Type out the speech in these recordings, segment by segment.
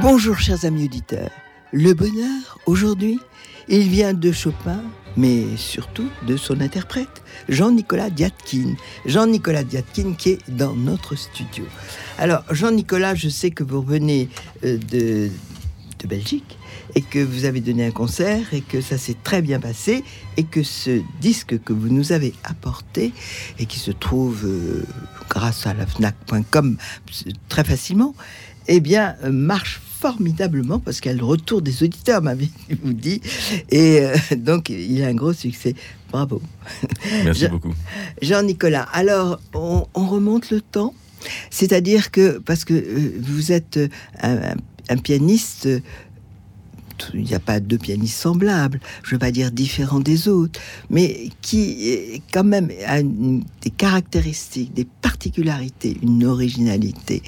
Bonjour chers amis auditeurs. Le bonheur, aujourd'hui, il vient de Chopin, mais surtout de son interprète, Jean-Nicolas Diatkin. Jean-Nicolas Diatkin qui est dans notre studio. Alors, Jean-Nicolas, je sais que vous revenez euh, de Belgique et que vous avez donné un concert et que ça s'est très bien passé et que ce disque que vous nous avez apporté et qui se trouve euh, grâce à la fnac.com très facilement, eh bien, euh, marche formidablement parce qu'elle le retour des auditeurs, m'avez-vous dit. Et euh, donc, il a un gros succès. Bravo. Merci beaucoup. Jean-Nicolas, alors, on, on, remonte le temps. C'est-à-dire que, parce que euh, vous êtes un, un pianiste il n'y a pas deux pianistes semblables, je ne veux pas dire différents des autres, mais qui quand même a des caractéristiques, des particularités, une originalité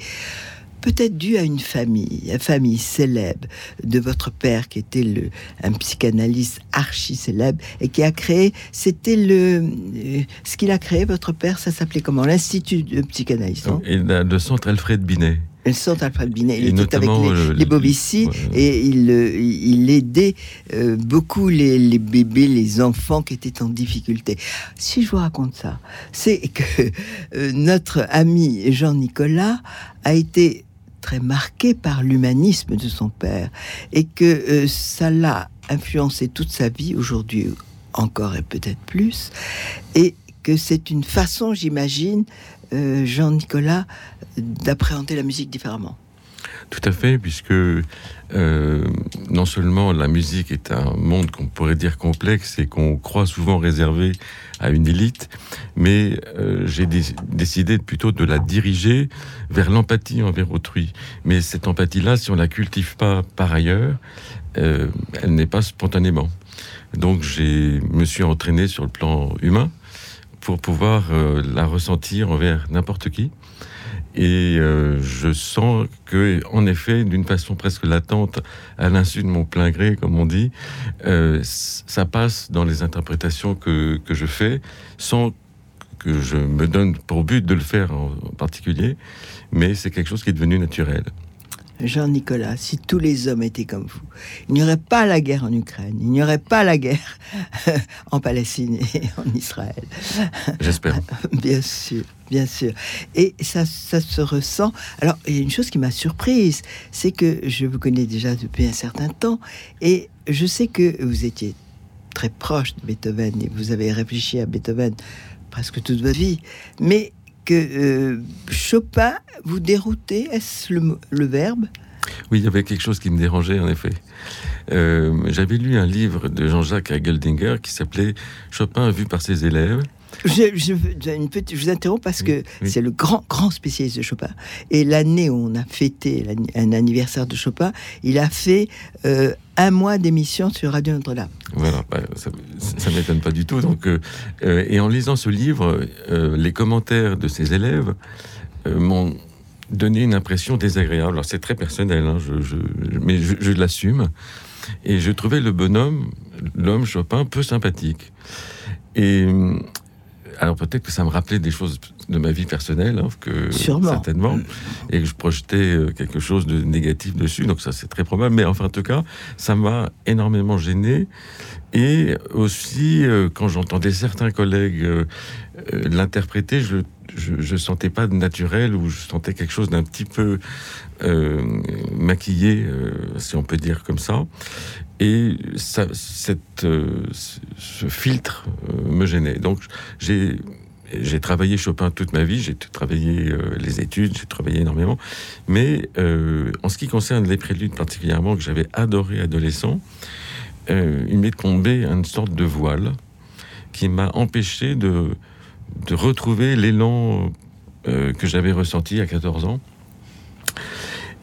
peut-être dû à une famille, une famille célèbre de votre père qui était un psychanalyste archi célèbre et qui a créé, c'était le, euh, ce qu'il a créé, votre père, ça s'appelait comment? L'Institut de psychanalyste. Et le centre Alfred Binet. Le centre Alfred Binet, il était avec les, les Bobici et il, il aidait euh, beaucoup les, les, bébés, les enfants qui étaient en difficulté. Si je vous raconte ça, c'est que euh, notre ami Jean-Nicolas a été très marqué par l'humanisme de son père et que euh, ça l'a influencé toute sa vie, aujourd'hui encore et peut-être plus, et que c'est une façon, j'imagine, euh, Jean-Nicolas, d'appréhender la musique différemment. Tout à fait, puisque euh, non seulement la musique est un monde qu'on pourrait dire complexe et qu'on croit souvent réservé à une élite, mais euh, j'ai décidé plutôt de la diriger vers l'empathie envers autrui. Mais cette empathie-là, si on la cultive pas par ailleurs, elle n'est pas spontanément. Donc je me suis entraîné sur le plan humain pour pouvoir la ressentir envers n'importe qui. Et euh, je sens que, en effet, d'une façon presque latente, à l'insu de mon plein gré, comme on dit, euh, ça passe dans les interprétations que, que je fais, sans que je me donne pour but de le faire en particulier, mais c'est quelque chose qui est devenu naturel. Jean-Nicolas, si tous les hommes étaient comme vous, il n'y aurait pas la guerre en Ukraine, il n'y aurait pas la guerre en Palestine et en Israël. J'espère. bien sûr, bien sûr. Et ça, ça se ressent. Alors, il y a une chose qui m'a surprise, c'est que je vous connais déjà depuis un certain temps et je sais que vous étiez très proche de Beethoven et vous avez réfléchi à Beethoven presque toute votre vie. Mais que euh, Chopin vous déroutait, est-ce le, verbe? Oui, il y avait quelque chose qui me dérangeait en effet. Euh, j'avais lu un livre de Jean-Jacques Geldinger qui s'appelait Chopin vu par ses élèves. Je, je, une petite, je vous interromps parce que c'est le grand, grand spécialiste de Chopin. Et l'année où on a fêté un anniversaire de Chopin, il a fait euh, un mois d'émission sur Radio Notre-Dame. Voilà, bah, ça ne m'étonne pas du tout. Donc, euh, euh, et en lisant ce livre, les commentaires de ses élèves m'ont donné une impression désagréable. Alors c'est très personnel, hein, je, mais je l'assume. Et je trouvais le bonhomme, l'homme Chopin, peu sympathique. Alors peut-être que ça me rappelait des choses de ma vie personnelle, hein, que certainement, et que je projetais euh, quelque chose de négatif dessus. Donc ça, c'est très probable. Mais enfin, en tout cas, ça m'a énormément gêné. Et aussi, euh, quand j'entendais certains collègues euh, l'interpréter, je je, sentais pas de naturel ou je sentais quelque chose d'un petit peu maquillé, si on peut dire comme ça. Et cette, ce filtre me gênait. Donc j'ai j'ai travaillé Chopin toute ma vie, j'ai travaillé euh, les études, j'ai travaillé énormément. Mais euh, en ce qui concerne les préludes particulièrement, que j'avais adoré adolescent, euh, il m'est tombé une sorte de voile qui m'a empêché de, de retrouver l'élan que j'avais ressenti à 14 ans.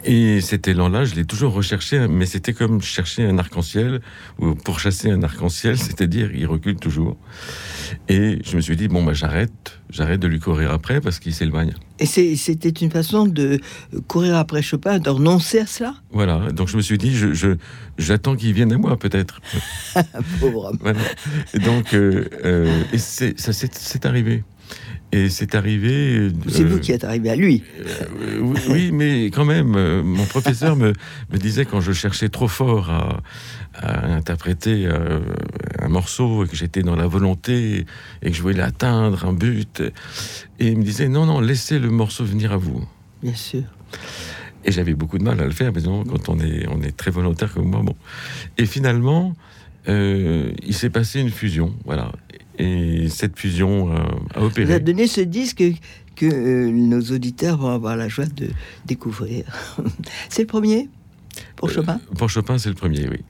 Et cet élan-là, je l'ai toujours recherché, mais c'était comme chercher un arc-en-ciel, ou pour chasser un arc-en-ciel, c'est-à-dire il recule toujours. Et je me suis dit, bon, bah, j'arrête, j'arrête de lui courir après parce qu'il s'éloigne. Et c'était une façon de courir après Chopin, de renoncer à cela? Voilà, donc je me suis dit, je, j'attends qu'il vienne à moi, peut-être. Pauvre homme. Voilà. Et donc, euh, euh, et ça c'est arrivé. Et c'est arrivé. C'est vous qui êtes arrivé à lui. oui, oui, mais quand même, mon professeur me, me, disait quand je cherchais trop fort à, à interpréter un morceau et que j'étais dans la volonté et que je voulais atteindre un but, et il me disait non, non, laissez le morceau venir à vous. Bien sûr. Et j'avais beaucoup de mal à le faire, mais non, quand on est, on est très volontaire comme moi. Bon. Et finalement, euh, il s'est passé une fusion, voilà. Et cette fusion euh, a opéré. Vous avez donné ce disque que euh, nos auditeurs vont avoir la joie de découvrir. c'est le premier? Pour Chopin? Pour Chopin, c'est le premier, oui.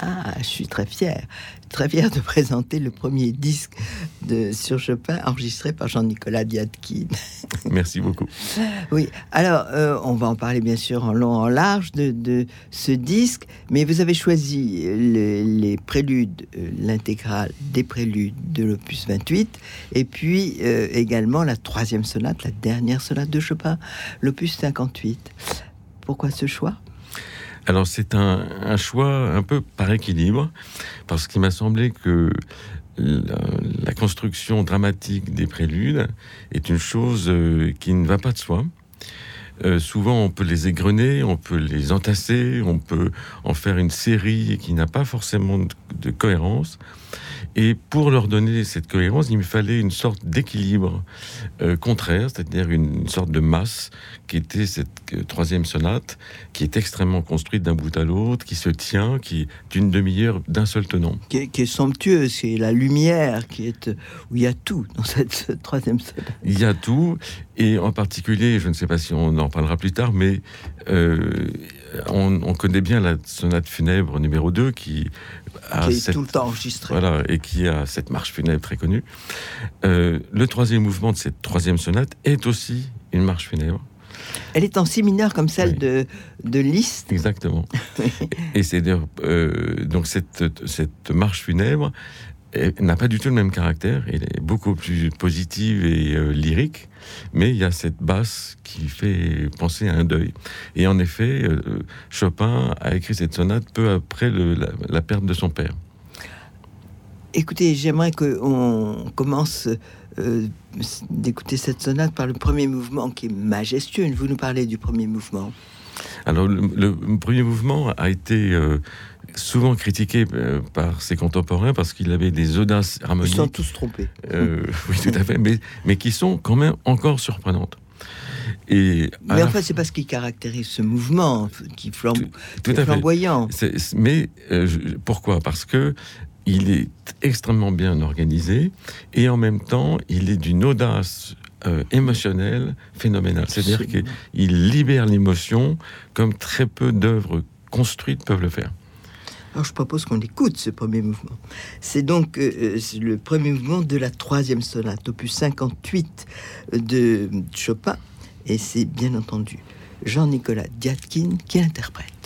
Ah, je suis très fier, très fier de présenter le premier disque de sur Chopin enregistré par Jean-Nicolas Diatkin. Merci beaucoup. Oui, alors euh, on va en parler bien sûr en long, en large de, ce disque, mais vous avez choisi les, préludes, euh, l'intégrale des préludes de l'opus 28, et puis euh, également la troisième sonate, la dernière sonate de Chopin, l'opus 58. Pourquoi ce choix? Alors c'est un, choix un peu par équilibre, parce qu'il m'a semblé que la, construction dramatique des préludes est une chose euh, qui ne va pas de soi. Euh, souvent, on peut les égrener, on peut les entasser, on peut en faire une série qui n'a pas forcément de cohérence. Et pour leur donner cette cohérence, il me fallait une sorte d'équilibre euh, contraire, c'est-à-dire une, sorte de masse qui était cette euh, troisième sonate, qui est extrêmement construite d'un bout à l'autre, qui se tient, qui est d'une demi-heure d'un seul tenant. Qui est, qui est somptueux, c'est la lumière qui est où il y a tout dans cette troisième sonate. Il y a tout, et en particulier, je ne sais pas si on en parlera plus tard, mais euh, on, connaît bien la sonate funèbre numéro 2 qui a est tout le temps enregistrée. Voilà, et qui a cette marche funèbre très connue. Euh, le troisième mouvement de cette troisième sonate est aussi une marche funèbre. Elle est en si mineur comme celle de, de Liszt. Exactement. et c'est euh, donc cette, cette marche funèbre n'a pas du tout le même caractère. Elle est beaucoup plus positive et euh, lyrique, mais il y a cette basse qui fait penser à un deuil. Et en effet, euh, Chopin a écrit cette sonate peu après la, perte de son père. Écoutez, j'aimerais qu'on commence euh, d'écouter cette sonate par le premier mouvement qui est majestueux. Vous nous parlez du premier mouvement. Alors, le, premier mouvement a été souvent critiqué euh, par ses contemporains parce qu'il avait des audaces harmoniques. Ils sont tous trompés. Euh, oui, tout à fait, mais, mais qui sont quand même encore surprenantes. Et mais en fait, c'est pas ce qui caractérise ce mouvement, qui, flambe, tout, est flamboyant. mais euh, pourquoi? Parce que il est extrêmement bien organisé et en même temps, il est d'une audace émotionnelle phénoménale. C'est-à-dire qu'il libère l'émotion comme très peu d'œuvres construites peuvent le faire. Alors je propose qu'on écoute ce premier mouvement. C'est donc euh, euh, le premier mouvement de la troisième sonate, opus 58 de Chopin, et c'est bien entendu Jean-Nicolas Diatkin qui l'interprète.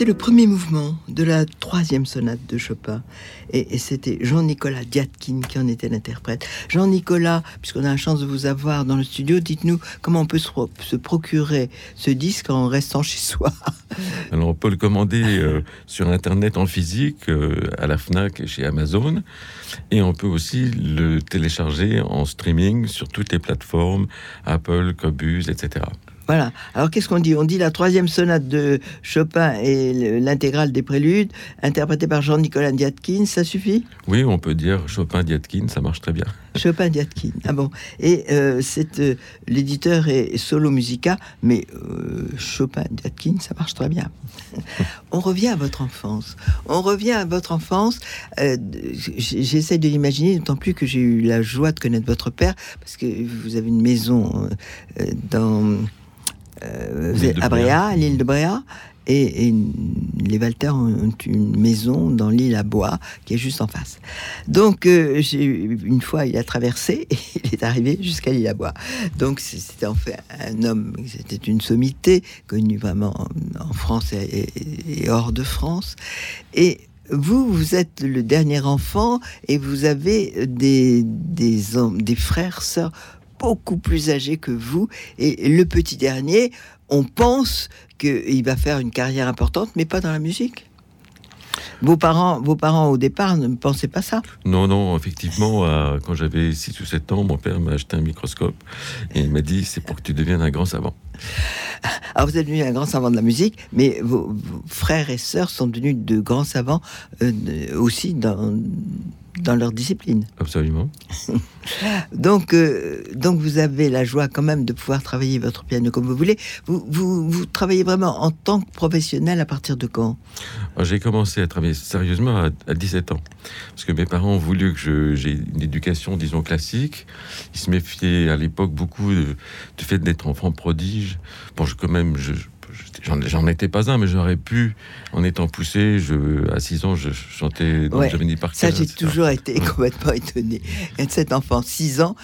C'était le premier mouvement de la troisième sonate de Chopin. Et, c'était Jean-Nicolas Diatkin qui en était l'interprète. Jean-Nicolas, puisqu'on a la chance de vous avoir dans le studio, dites-nous comment on peut se, procurer ce disque en restant chez soi. Alors on peut le commander euh, sur Internet en physique, euh, à la FNAC et chez Amazon. Et on peut aussi le télécharger en streaming sur toutes les plateformes, Apple, Cobus, etc. Voilà. Alors qu'est-ce qu'on dit? On dit la troisième sonate de Chopin et l'intégrale des préludes, interprétée par Jean-Nicolas Diatkin, ça suffit? Oui, on peut dire Chopin-Diatkin, ça marche très bien. Chopin-Diatkin, ah bon. Et euh, euh, l'éditeur est Solo Musica, mais euh, Chopin-Diatkin, ça marche très bien. on revient à votre enfance. On revient à votre enfance. J'essaie de l'imaginer, d'autant plus que j'ai eu la joie de connaître votre père, parce que vous avez une maison dans euh, à Bréa, l'île de Bréa. Et, les Walters ont une maison dans l'île à Bois, qui est juste en face. Donc, euh, une fois, il a traversé et il est arrivé jusqu'à l'île à Bois. Donc, c'était en fait un homme, c'était une sommité, connue vraiment en France et, hors de France. Et vous, vous êtes le dernier enfant et vous avez des, des, des frères, sœurs beaucoup plus âgé que vous. Et le petit dernier, on pense qu'il va faire une carrière importante, mais pas dans la musique. Vos parents, vos parents au départ ne pensaient pas ça Non, non, effectivement, euh, quand j'avais 6 ou 7 ans, mon père m'a acheté un microscope et il m'a dit c'est pour que tu deviennes un grand savant. Alors vous êtes devenu un grand savant de la musique, mais vos, frères et sœurs sont devenus de grands savants euh, aussi dans, dans leur discipline. Absolument. donc, euh, donc vous avez la joie quand même de pouvoir travailler votre piano comme vous voulez. Vous, vous, travaillez vraiment en tant que professionnel à partir de quand? J'ai commencé à travailler sérieusement à, 17 ans. Parce que mes parents ont voulu que j'ai une éducation, disons, classique. Ils se méfiaient à l'époque beaucoup du fait d'être enfant prodige. Bon, je, quand même, je, j'en étais pas un, mais j'aurais pu, en étant poussé, je, à 6 ans, je chantais dans ouais, Parker. Ça, j'ai toujours été complètement étonné. Et cet enfant, 6 ans,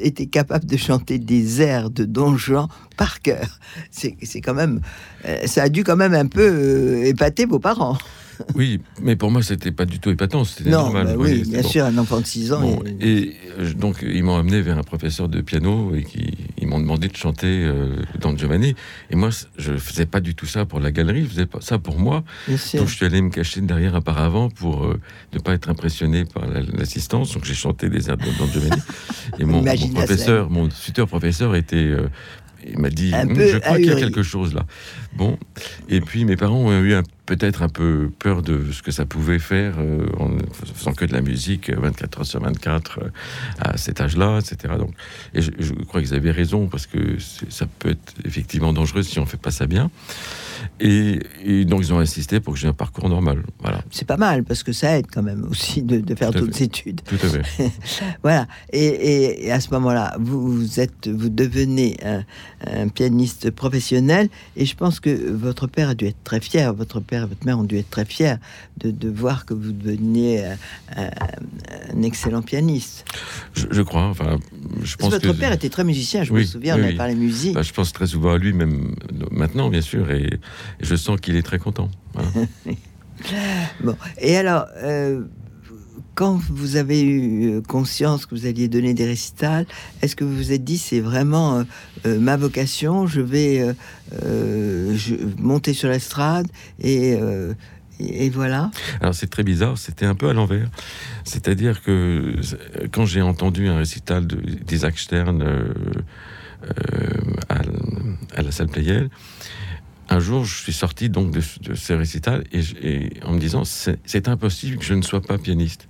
était capable de chanter des airs de Don Juan par cœur. C'est quand même, euh, ça a dû quand même un peu euh, épater vos parents. oui, mais pour moi, c'était pas du tout épatant, c'était normal. Bah oui, bien sûr, un enfant de 6 ans. et... Euh, donc, ils m'ont amené vers un professeur de piano et qui, ils m'ont demandé de chanter euh, dans Giovanni. Et moi, je faisais pas du tout ça pour la galerie, je faisais pas ça pour moi. donc, je suis allé me cacher derrière un paravent pour euh, ne pas être impressionné par l'assistance. donc, j'ai chanté des airs de Don Giovanni. et mon, mon professeur, mon futur professeur était il m'a dit, hum, je crois qu'il y a quelque chose là. Bon, et puis mes parents ont eu peut-être un peu peur de ce que ça pouvait faire euh, en faisant que de la musique 24 euh, heures sur 24 euh, à cet âge-là, etc. Donc, et je, crois qu'ils avaient raison parce que ça peut être effectivement dangereux si on fait pas ça bien. Et, donc ils ont insisté pour que j'ai un parcours normal. Voilà. C'est pas mal parce que ça aide quand même aussi de, faire d'autres études. Tout à fait. voilà. Et, à ce moment-là, vous, êtes, vous devenez un, pianiste professionnel et je pense que votre père a dû être très fier. Votre père et votre mère ont dû être très fiers de, voir que vous deveniez un, excellent pianiste. Je, crois. Enfin, je pense votre père était très musicien. Je me souviens, on avait parlé musique. Bah, je pense très souvent à lui, même maintenant, bien sûr, et, je sens qu'il est très content. bon, et alors, euh, quand vous avez eu conscience que vous alliez donner des récitals, est-ce que vous vous êtes dit c'est vraiment euh, euh, ma vocation, je vais monter sur l'estrade et, et voilà? Alors c'est très bizarre, c'était un peu à l'envers. C'est-à-dire que quand j'ai entendu un récital d'Isaac Stern à, à, la salle Playel, un jour, je suis sorti donc de, ce récital et, en me disant c'est impossible que je ne sois pas pianiste.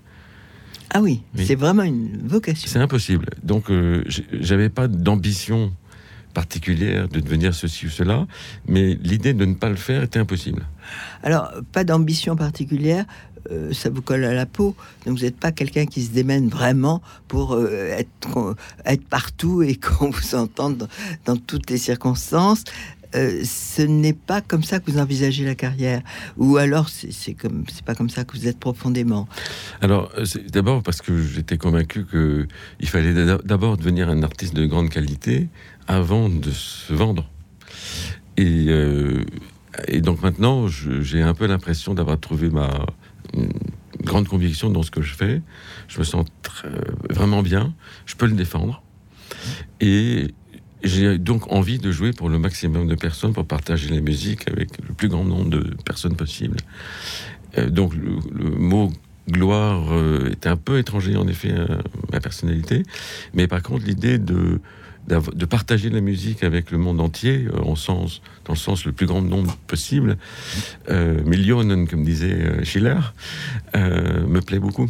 Ah oui, c'est vraiment une vocation. C'est impossible. Donc, euh, j'avais pas d'ambition particulière de devenir ceci ou cela, mais l'idée de ne pas le faire était impossible. Alors, pas d'ambition particulière, euh, ça vous colle à la peau. Donc, vous n'êtes pas quelqu'un qui se démène vraiment pour euh, être, être partout et qu'on vous entende dans toutes les circonstances. Euh, ce n'est pas comme ça que vous envisagez la carrière, ou alors c'est comme c'est pas comme ça que vous êtes profondément. Alors euh, d'abord parce que j'étais convaincu que il fallait d'abord devenir un artiste de grande qualité avant de se vendre. Et euh, et donc maintenant, j'ai un peu l'impression d'avoir trouvé ma grande conviction dans ce que je fais. Je me sens vraiment bien. Je peux le défendre. Et j'ai donc envie de jouer pour le maximum de personnes, pour partager la musique avec le plus grand nombre de personnes possible. Euh, donc le, mot gloire euh, est un peu étranger en effet à ma personnalité, mais par contre l'idée de de partager la musique avec le monde entier, euh, en sens, dans le sens le plus grand nombre possible, euh, Millionen, comme disait Schiller, me plaît beaucoup.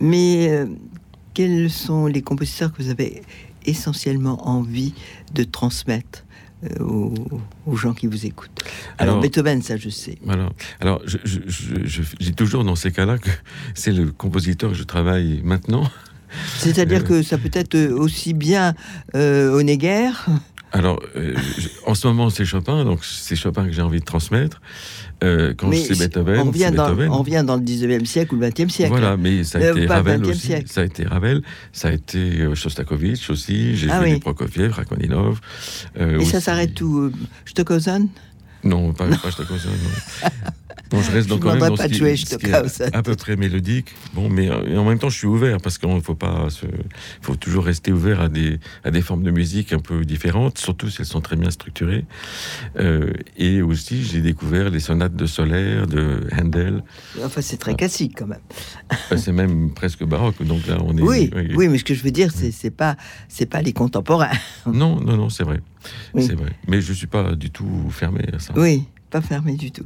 Mais quels sont les compositeurs que vous avez essentiellement envie de transmettre euh, aux, gens qui vous écoutent. Alors, Beethoven, ça je sais. Alors, alors je, toujours dans ces cas-là que c'est le compositeur que je travaille maintenant. C'est-à-dire euh, que ça peut être aussi bien euh, Honegger alors, euh, en ce moment, c'est Chopin, donc c'est Chopin que j'ai envie de transmettre. Euh, quand c'est Beethoven, on vient, dans, on vient dans le 19e siècle ou le 20e siècle. Voilà, mais ça a euh, été Ravel aussi. Ça a été Ravel, ça a été Shostakovich aussi. J'ai ah, vu Prokofiev, Rachmaninoff. Et ça s'arrête où Stockhausen? Non, pas, pas Stockhausen, non. Bon, je reste donc quand même dans ce qui, ce qui est à peu près mélodique. Bon, mais euh, en même temps, je suis ouvert parce qu'il faut pas, se, faut toujours rester ouvert à des à des formes de musique un peu différentes, surtout si elles sont très bien structurées. Euh, et aussi, j'ai découvert les sonates de Solaire, de Handel. Enfin, c'est très classique quand même. c'est même presque baroque. Donc là, on est. Oui, oui, mais ce que je veux dire, c'est c'est pas c'est pas les contemporains. Non, non, non, c'est vrai, c'est vrai. Mais je suis pas du tout fermé à ça. Oui fermé du tout.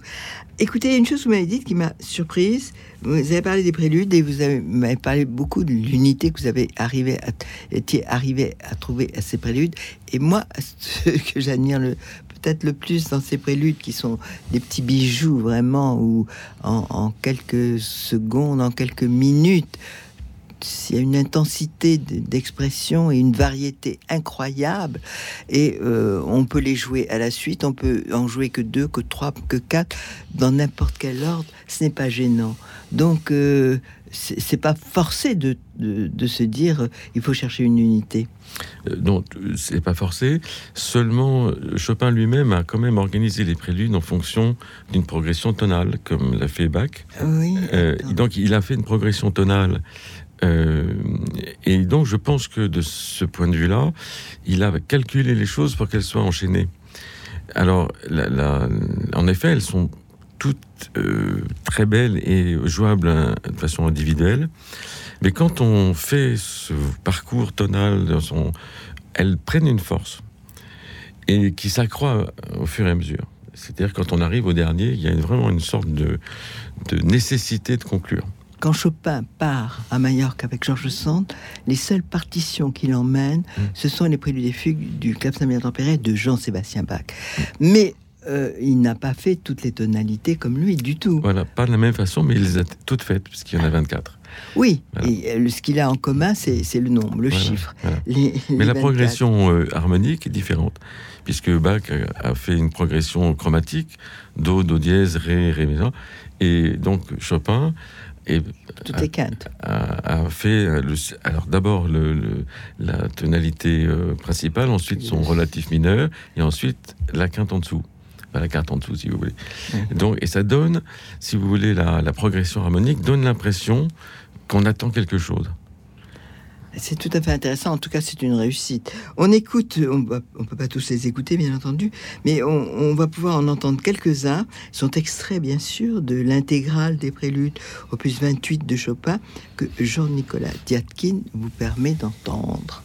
Écoutez, une chose que vous m'avez dit qui m'a surprise. Vous avez parlé des préludes et vous m'avez parlé beaucoup de l'unité que vous avez arrivé à, arrivé à trouver à ces préludes. Et moi, ce que j'admire le peut-être le plus dans ces préludes qui sont des petits bijoux vraiment où en quelques secondes, en quelques minutes, il y a une intensité d'expression et une variété incroyable. Et euh, on peut les jouer à la suite, on peut en jouer que deux, que trois, que quatre, dans n'importe quel ordre. Ce n'est pas gênant. Donc, euh, c'est pas forcé de, de, se dire euh, il faut chercher une unité. non, c'est pas forcé. Seulement, Chopin lui-même a quand même organisé les préludes en fonction d'une progression tonale, comme l'a fait Bach. Oui. donc, il a fait une progression tonale euh, et donc, je pense que de ce point de vue-là, il a calculé les choses pour qu'elles soient enchaînées. Alors, en effet, elles sont toutes euh, très belles et jouables hein, de façon individuelle. Mais quand on fait ce parcours tonal, elles prennent une force et qui s'accroît au fur et à mesure. C'est-à-dire quand on arrive au dernier, il y a vraiment une sorte de nécessité de conclure. Quand Chopin part à Majorque avec Georges Sand, les seules partitions qu'il emmène, mm. ce sont les préludes des fugues du clavecin tempéré de Jean-Sébastien Bach. Mais euh, il n'a pas fait toutes les tonalités comme lui du tout. Voilà, pas de la même façon, mais il les a toutes faites, puisqu'il y en a 24. Oui, et euh, ce qu'il a en commun, c'est le nombre, le chiffre. mais la progression euh, harmonique est différente, puisque Bach a fait une progression chromatique, Do, Do dièse, Ré, Ré, et donc Chopin et Tout est quinte. A, fait le, alors d'abord le, la tonalité euh, principale, ensuite son relatif mineur, et ensuite la quinte en dessous. la quinte en dessous, si vous voulez. Donc, et ça donne, si vous voulez, la, la progression harmonique donne l'impression qu'on attend quelque chose. C'est tout à fait intéressant. En tout cas, c'est une réussite. On écoute, on ne peut pas tous les écouter, bien entendu, mais on, va pouvoir en entendre quelques-uns. Sont extraits, bien sûr, de l'intégrale des préludes opus 28 de Chopin que Jean-Nicolas Diatkin vous permet d'entendre.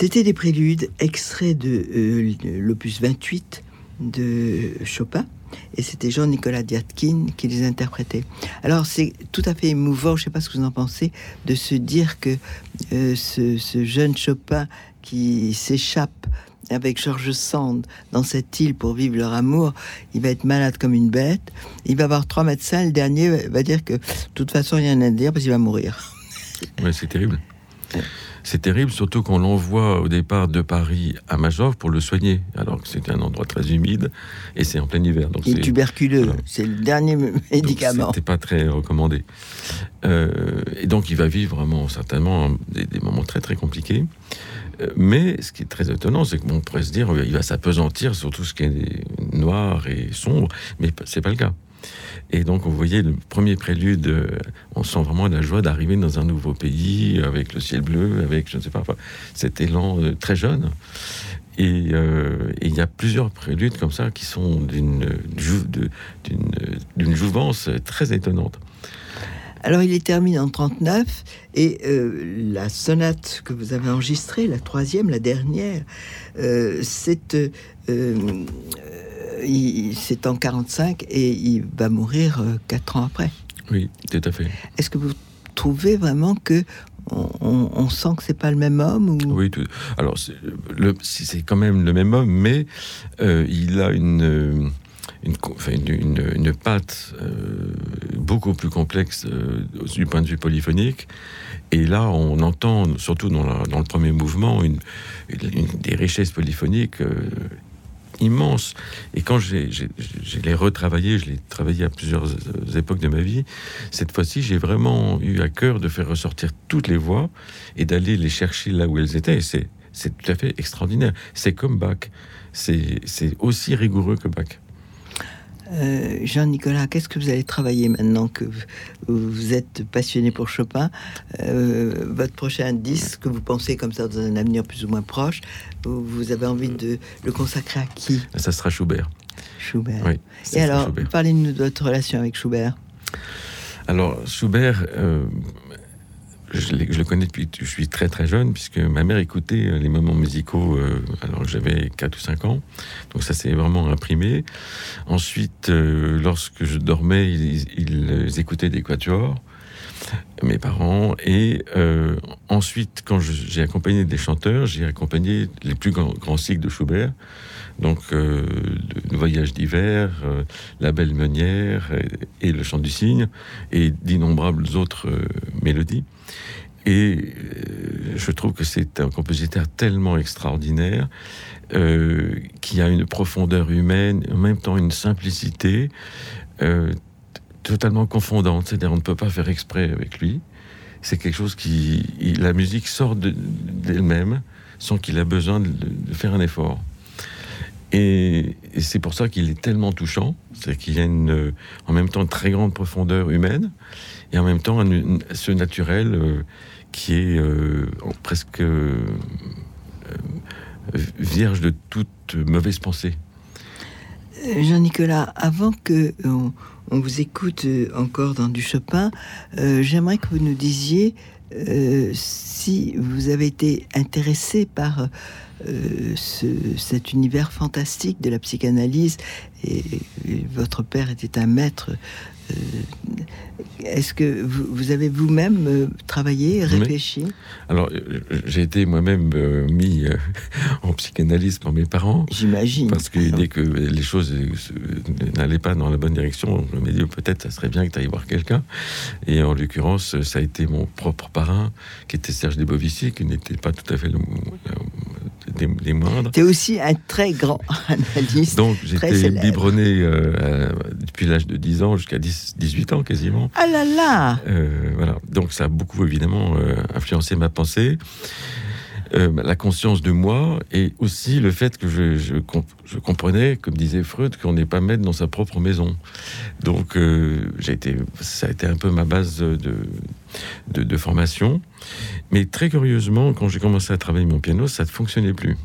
C'était des préludes extraits de euh, l'opus 28 de Chopin. Et c'était Jean-Nicolas Diatkin qui les interprétait. Alors c'est tout à fait émouvant, je ne sais pas ce que vous en pensez, de se dire que euh, ce, ce, jeune Chopin qui s'échappe avec George Sand dans cette île pour vivre leur amour, il va être malade comme une bête. Il va avoir trois médecins. Le dernier va dire que de toute façon, il n'y a rien à dire parce qu'il va mourir. Ouais, c'est terrible. C'est terrible, surtout qu'on l'envoie au départ de Paris à Majov pour le soigner, alors que c'était un endroit très humide et c'est en plein hiver. Donc il est tuberculeux, c'est le dernier médicament. C'était pas très recommandé. Euh, et donc il va vivre vraiment certainement des, des moments très très compliqués. Euh, mais ce qui est très étonnant, c'est qu'on pourrait se dire il va s'apesantir sur tout ce qui est noir et sombre, mais c'est pas le cas. Et donc, vous voyez, le premier prélude, euh, on sent vraiment la joie d'arriver dans un nouveau pays, avec le ciel bleu, avec, je ne sais pas, cet élan euh, très jeune. Et il y a plusieurs préludes comme ça qui sont d'une jouvence très étonnante. Alors il est terminé en 39 et euh, la sonate que vous avez enregistrée, la troisième, la dernière, euh, c'est euh, c'est en 45 et il va mourir quatre ans après. Oui, tout à fait. Est-ce que vous trouvez vraiment que on, sent que c'est pas le même homme ou... Oui, tout, alors c'est quand même le même homme, mais il a une une, une, une, patte euh, beaucoup plus complexe euh, du point de vue polyphonique. Et là, on entend, surtout dans, dans le premier mouvement, une, des richesses polyphoniques euh, immenses. Et quand j'ai les retravaillé, je l'ai travaillé à plusieurs époques de ma vie, cette fois-ci, j'ai vraiment eu à cœur de faire ressortir toutes les voix et d'aller les chercher là où elles étaient. C'est tout à fait extraordinaire. C'est comme Bach. C'est aussi rigoureux que Bach. Euh, Jean-Nicolas, qu'est-ce que vous allez travailler maintenant que vous êtes passionné pour Chopin euh, Votre prochain disque, que vous pensez comme ça dans un avenir plus ou moins proche, vous avez envie de le consacrer à qui? Ça sera Schubert. Schubert. Oui, Et alors, parlez-nous de votre relation avec Schubert. Alors, Schubert, euh, je, le connais depuis je suis très très jeune, puisque ma mère écoutait euh, les moments musicaux euh, alors que j'avais 4 ou 5 ans. Donc ça s'est vraiment imprimé. Ensuite, euh, lorsque je dormais, ils, écoutaient des quatuors, mes parents. Et ensuite, quand j'ai accompagné des chanteurs, j'ai accompagné les plus grands, cycles de Schubert. Donc, le, voyage d'hiver, la belle meunière et, le chant du cygne, et d'innombrables autres mélodies. Et euh, je trouve que c'est un compositeur tellement extraordinaire, euh, qui a une profondeur humaine, en même temps une simplicité euh, totalement confondante. C'est-à-dire on ne peut pas faire exprès avec lui. C'est quelque chose qui... la musique sort d'elle-même sans qu'il ait besoin de, faire un effort. Et, c'est pour ça qu'il est tellement touchant. C'est qu'il y a une, en même temps une très grande profondeur humaine et en même temps ce naturel qui est euh, presque euh, vierge de toute mauvaise pensée. Euh, Jean-Nicolas, avant que on, vous écoute encore dans du Chopin, j'aimerais que vous nous disiez si vous avez été intéressé par cet univers fantastique de la psychanalyse et, votre père était un maître est-ce que vous, avez vous-même euh, travaillé, réfléchi? Alors, j'ai été moi-même euh, mis euh, en psychanalyse par mes parents. J'imagine. Parce que dès que les choses n'allaient pas dans la bonne direction, je me dit peut-être ça serait bien que tu ailles voir quelqu'un. Et en l'occurrence, ça a été mon propre parrain, qui était Serge Desbovici, qui n'était pas tout à fait le, des, moindres. Tu es aussi un très grand analyste. Donc j'étais biberonné depuis l'âge de 10 ans jusqu'à 18 ans quasiment. Ah là là euh, Voilà, donc ça a beaucoup évidemment euh, influencé ma pensée. Euh, la conscience de moi et aussi le fait que je, je, comprenais, comme disait Freud, qu'on n'est pas maître dans sa propre maison. Donc, j'ai été, ça a été un peu ma base de, de, de, formation. Mais très curieusement, quand j'ai commencé à travailler mon piano, ça ne fonctionnait plus.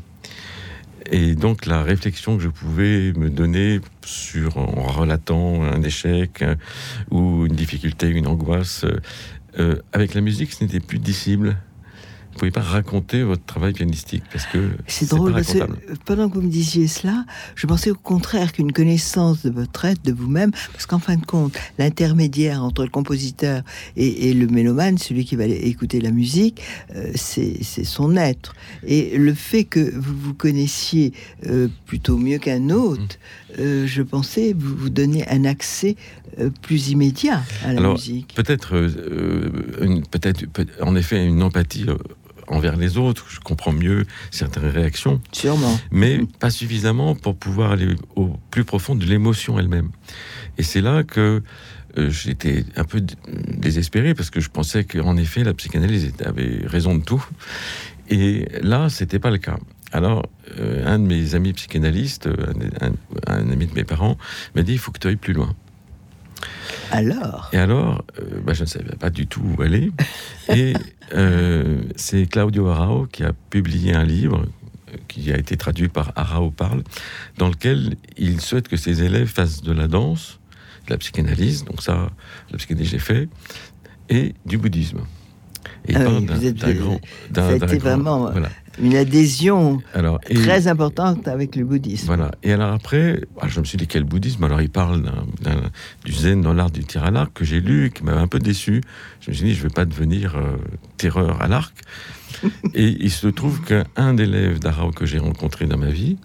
Et donc la réflexion que je pouvais me donner sur en relatant un échec ou une difficulté, une angoisse, euh, avec la musique, ce n'était plus dissible. Vous pouvez pas raconter votre travail pianistique parce que c'est drôle pas parce que pendant que vous me disiez cela, je pensais au contraire qu'une connaissance de votre être, de vous-même, parce qu'en fin de compte, l'intermédiaire entre le compositeur et, et le mélomane, celui qui va écouter la musique, euh, c'est son être. Et le fait que vous vous connaissiez euh, plutôt mieux qu'un autre, euh, je pensais vous vous donner un accès plus immédiat à la Alors, musique. Peut-être, peut- en effet, une empathie envers les autres. Je comprends mieux certaines réactions, Sûrement. mais pas suffisamment pour pouvoir aller au plus profond de l'émotion elle-même. Et c'est là que euh, j'étais un peu désespéré parce que je pensais qu'en effet la psychanalyse avait raison de tout. Et là, c'était pas le cas. Alors, euh, un de mes amis psychanalystes, euh, un, un- un ami de mes parents, m'a dit il faut que tu ailles plus loin. Alors, Et alors, euh, bah, je ne savais pas du tout où aller. Et euh, c'est Claudio Arao qui a publié un livre euh, qui a été traduit par Arao Parle, dans lequel il souhaite que ses élèves fassent de la danse, de la psychanalyse, donc ça, la psychanalyse j'ai fait, et du bouddhisme. Et Ah oui, vous êtes- grand... d'un- ça a été grand- vraiment- Voilà. Une adhésion Alors, et- très importante avec le bouddhisme. Voilà. Et alors après, ah, je me suis dit quel bouddhisme? Alors il parle d'un- d'un- du zen dans l'art du tir à l'arc que j'ai lu, et qui m'avait un peu déçu. Je me suis dit je vais pas devenir euh, terreur à l'arc. et il se trouve qu'un d'élèves d'Arao que j'ai rencontré dans ma vie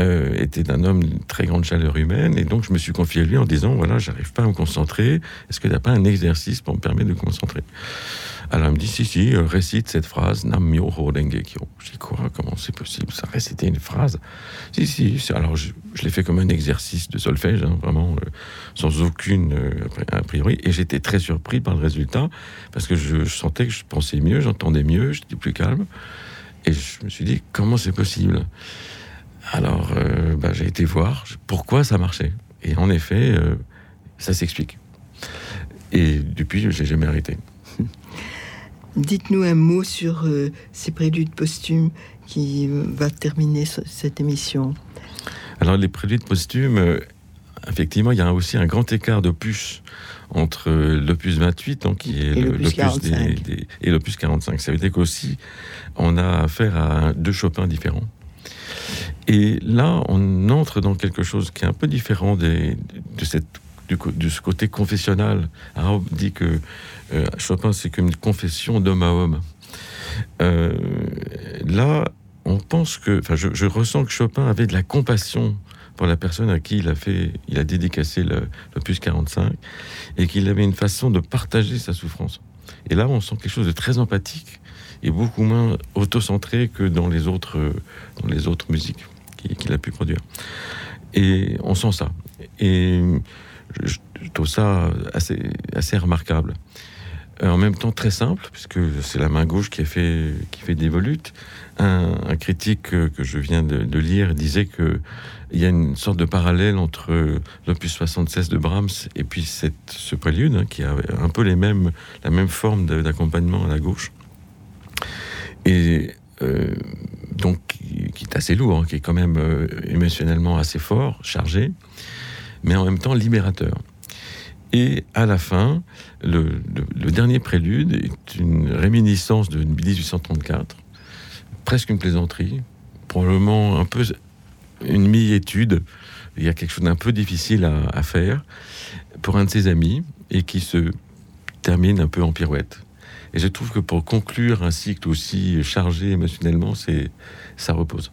euh, était un homme d'une très grande chaleur humaine. Et donc je me suis confié à lui en disant voilà j'arrive pas à me concentrer. Est-ce que tu n'as pas un exercice pour me permettre de me concentrer? Alors il me dit si si euh, récite cette phrase Nam Myoho Renge Kyo. Je dis quoi Comment c'est possible Ça réciter une phrase? Si si. Alors je, l'ai fait comme un exercice de solfège, hein, vraiment euh, sans aucune euh, a priori. Et j'étais très surpris par le résultat parce que je, sentais que je pensais mieux, j'entendais mieux, j'étais plus calme. Et je me suis dit comment c'est possible? Alors bah, j'ai été voir pourquoi ça marchait. Et en effet, ça s'explique. Et depuis, j'ai jamais arrêté. Dites-nous un mot sur euh, ces préludes posthumes qui euh, va terminer ce- cette émission. Alors, les préludes posthumes, euh, effectivement, il y a aussi un grand écart d'opus entre euh, l'opus 28, donc, qui est l'opus 45. des- des- et l'opus 45. Ça veut dire qu'aussi, on a affaire à deux Chopin différents. Et là, on entre dans quelque chose qui est un peu différent des- de, cette, du de ce côté confessionnal. Araub dit que euh, Chopin, c'est comme une confession d'homme à homme. Euh, là, on pense que, enfin, je, ressens que Chopin avait de la compassion pour la personne à qui il a fait, il a dédicacé l'opus 45, et qu'il avait une façon de partager sa souffrance. Et là, on sent quelque chose de très empathique et beaucoup moins autocentré que dans les autres, dans les autres musiques qu'il a pu produire. Et on sent ça. Je, trouve ça assez, assez remarquable. Euh, En même temps, très simple, puisque c'est la main gauche qui, fait, qui fait des volutes. Un, critique que je viens de, lire disait que il y a une sorte de parallèle entre l'opus 76 de Brahms et puis cette, ce prélude, hein, qui a un peu les mêmes, la même forme d'accompagnement à la gauche. Et euh, donc, qui, qui est assez lourd, hein, qui est quand même euh, émotionnellement assez fort, chargé, mais en même temps libérateur. Et à la fin, le, dernier prélude est une réminiscence de 1834, presque une plaisanterie, probablement un peu une mi-étude. Il y a quelque chose d'un peu difficile à, à faire pour un de ses amis et qui se termine un peu en pirouette. Et je trouve que pour conclure un cycle aussi chargé émotionnellement, c'est ça repose.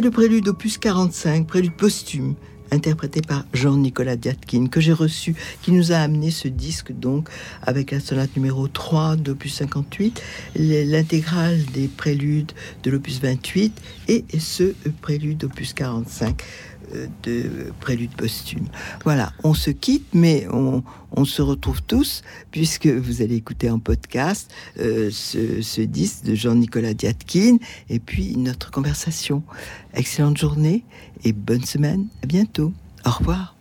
Le prélude opus 45, prélude posthume, interprété par Jean-Nicolas Diatkin, que j'ai reçu, qui nous a amené ce disque, donc, avec la sonate numéro 3 d'opus 58, l'intégrale des préludes de l'opus 28 et ce prélude opus 45 euh, de prélude posthume. Voilà, on se quitte, mais on, se retrouve tous, puisque vous allez écouter en podcast euh, ce, ce, disque de Jean-Nicolas Diatkin, et puis notre conversation. Excellente journée et bonne semaine. À bientôt. Au revoir.